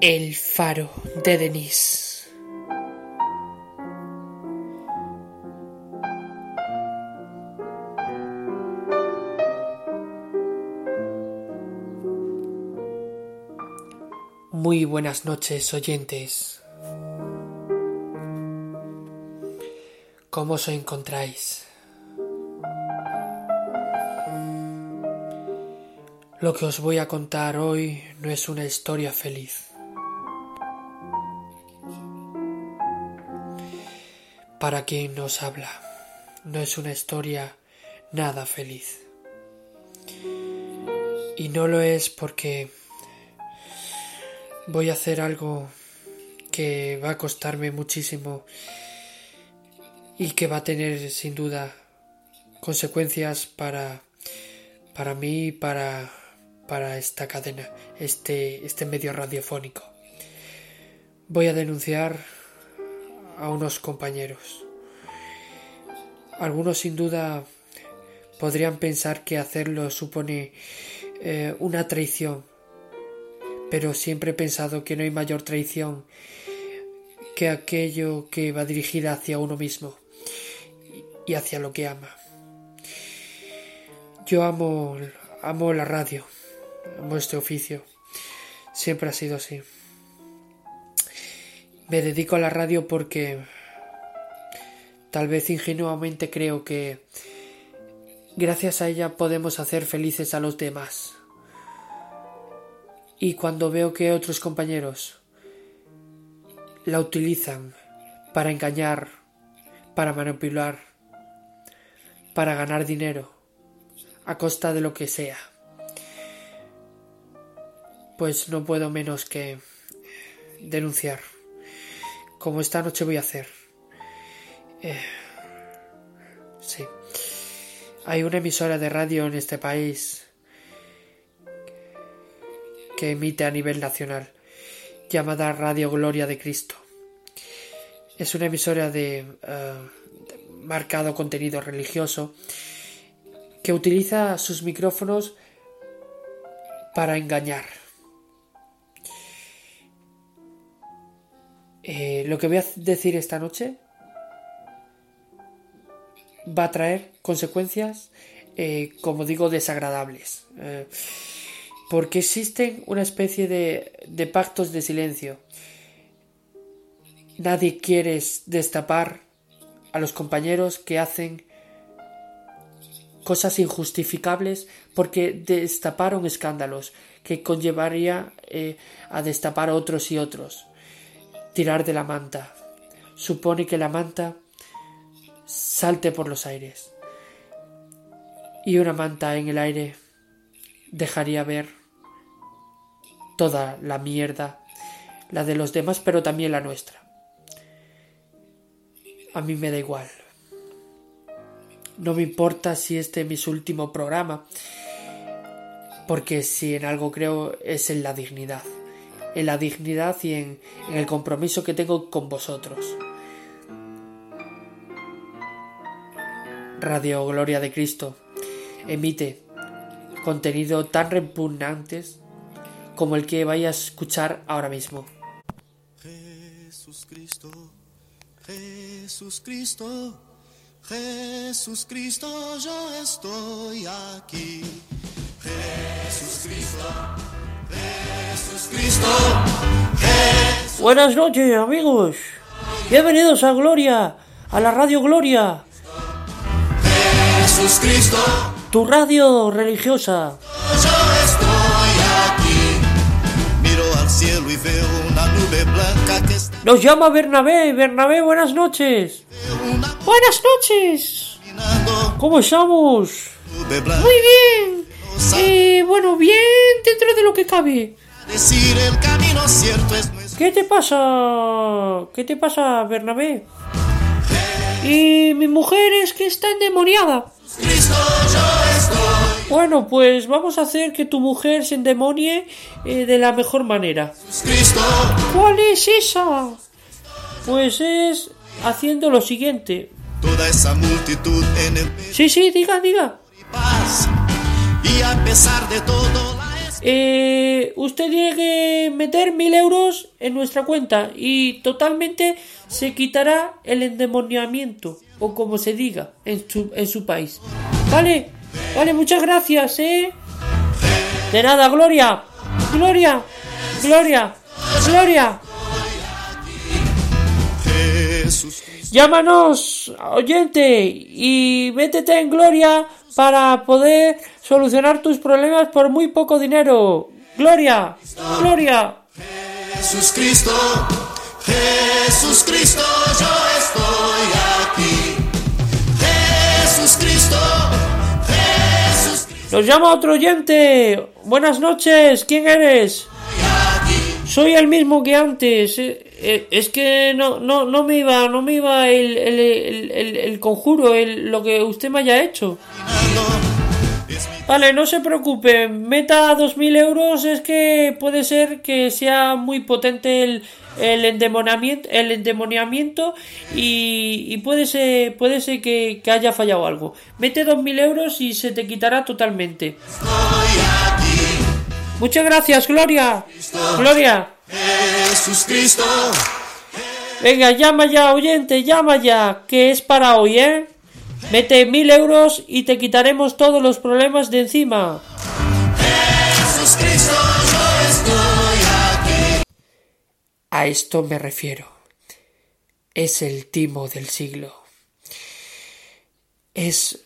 El faro de Denis. Muy buenas noches, oyentes. ¿Cómo os encontráis? Lo que os voy a contar hoy no es una historia feliz. Para quien nos habla, no es una historia nada feliz. Y no lo es porque voy a hacer algo que va a costarme muchísimo y que va a tener sin duda consecuencias para para mí y para para esta cadena, este este medio radiofónico. Voy a denunciar a unos compañeros. Algunos sin duda podrían pensar que hacerlo supone eh, una traición, pero siempre he pensado que no hay mayor traición que aquello que va dirigida hacia uno mismo y hacia lo que ama. Yo amo, amo la radio, este oficio. Siempre ha sido así. Me dedico a la radio porque tal vez ingenuamente creo que gracias a ella podemos hacer felices a los demás. Y cuando veo que otros compañeros la utilizan para engañar, para manipular, para ganar dinero, a costa de lo que sea, pues no puedo menos que denunciar como esta noche voy a hacer. Eh, sí. Hay una emisora de radio en este país que emite a nivel nacional, llamada Radio Gloria de Cristo. Es una emisora de eh, marcado contenido religioso que utiliza sus micrófonos para engañar Eh, lo que voy a decir esta noche va a traer consecuencias, eh, como digo, desagradables. Eh, porque existen una especie de, de pactos de silencio. Nadie quiere destapar a los compañeros que hacen cosas injustificables porque destaparon escándalos que conllevaría a destapar otros y otros tirar de la manta. Supone que la manta salte por los aires. Y una manta en el aire dejaría ver toda la mierda, la de los demás, pero también la nuestra. A mí me da igual. No me importa si este es mi último programa, porque si en algo creo es en la dignidad en la dignidad y en, el compromiso que tengo con vosotros. Radio Gloria de Cristo emite contenido tan repugnantes como el que vaya a escuchar ahora mismo. Jesús Cristo, Jesús Cristo, Jesús Cristo, yo estoy aquí. Jesús Cristo. Buenas noches amigos, bienvenidos a Gloria, a la Radio Gloria. Jesús Cristo, tu radio religiosa. Yo estoy aquí, miro al cielo y veo una nube blanca que Nos llama Bernabé, Bernabé, buenas noches. Buenas noches. ¿Cómo estamos? Muy bien. Eh, bueno, bien dentro de lo que cabe. Decir el camino cierto es ¿Qué te pasa? ¿Qué te pasa, Bernabé? Y mi mujer es que está endemoniada. Bueno, pues vamos a hacer que tu mujer se endemonie eh, de la mejor manera. ¿Cuál es esa? Pues es haciendo lo siguiente. toda esa multitud en el Sí, sí, diga, diga. Y a pesar de todo, la Eh, usted tiene que meter mil euros en nuestra cuenta y totalmente se quitará el endemoniamiento, o como se diga en su, en su país. Vale, vale, muchas gracias, eh. De nada, Gloria, Gloria, Gloria, Gloria. Llámanos, oyente, y métete en Gloria para poder solucionar tus problemas por muy poco dinero. Gloria, Gloria. Jesús Cristo, Jesús Cristo, yo estoy aquí. Jesús Cristo, Jesús Cristo, Nos llama otro oyente. Buenas noches, ¿quién eres? Soy el mismo que antes. Eh, Es que no, no, no me iba, no me iba el, el, el, el- conjuro, lo que usted me haya hecho. Vale, no se preocupe, meta 2.000 euros, es que puede ser que sea muy potente el, el endemoniamiento, el endemoniamiento y, y puede ser, puede ser que, que haya fallado algo. Mete 2.000 euros y se te quitará totalmente. Muchas gracias, Gloria. Gloria. Jesús Cristo, Venga, llama ya, oyente, llama ya, que es para hoy, ¿eh? Mete mil euros y te quitaremos todos los problemas de encima. Jesús Cristo, yo estoy aquí. A esto me refiero. Es el timo del siglo. Es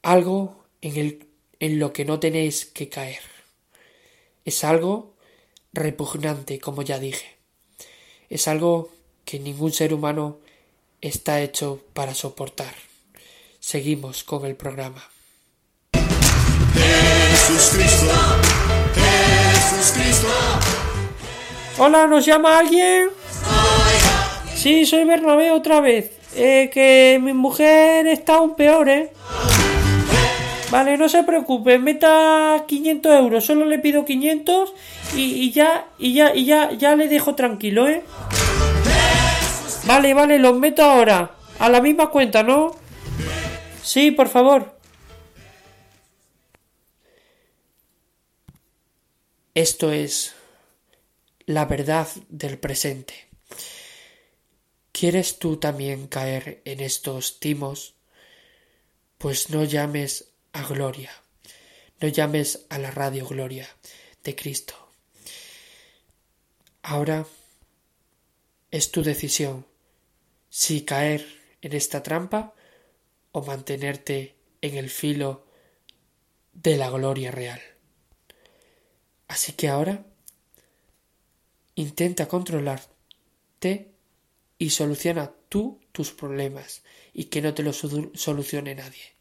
algo en, el, en lo que no tenéis que caer. Es algo repugnante, como ya dije. Es algo que ningún ser humano está hecho para soportar. Seguimos con el programa. Jesús Cristo, Jesús Cristo, Hola, ¿nos llama alguien? Sí, soy Bernabé otra vez. Eh, que mi mujer está aún peor, ¿eh? Vale, no se preocupe, meta 500 euros, solo le pido 500 y, ya, y ya, y ya, ya le dejo tranquilo, ¿eh? Vale, vale, los meto ahora, a la misma cuenta, ¿no? Sí, por favor. Esto es la verdad del presente. ¿Quieres tú también caer en estos timos? Pues no llames a Gloria, no llames a la radio Gloria de Cristo. Ahora es tu decisión si caer en esta trampa o mantenerte en el filo de la gloria real. Así que ahora intenta controlarte y soluciona tú tus problemas y que no te los solu- solucione nadie.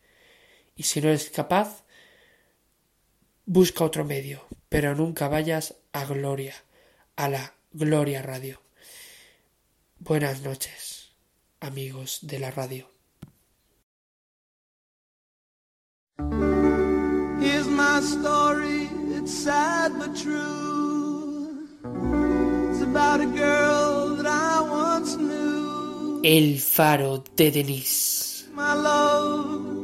Y si no eres capaz, busca otro medio, pero nunca vayas a Gloria, a la Gloria Radio. Buenas noches, amigos de la radio. Here's my story, it's sad but true. It's about a girl that I once knew. El faro de Denise. My love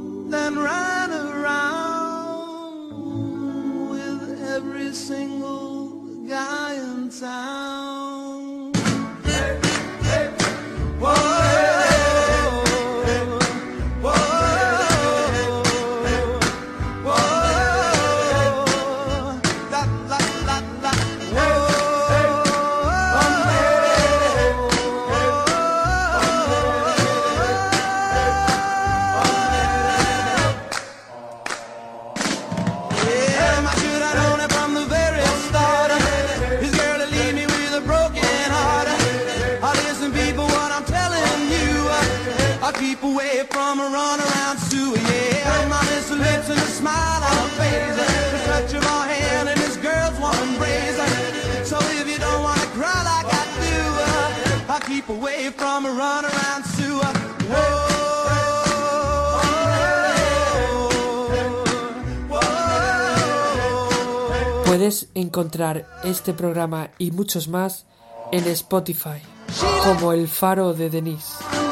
keep away from a run around Sue. Yeah, her lips and a smile on her face. The touch of her hand and this girl's one embrace. So if you don't wanna cry like I do, I keep away from a run around Sue. Whoa. Puedes encontrar este programa y muchos más en Spotify como El Faro de Denise.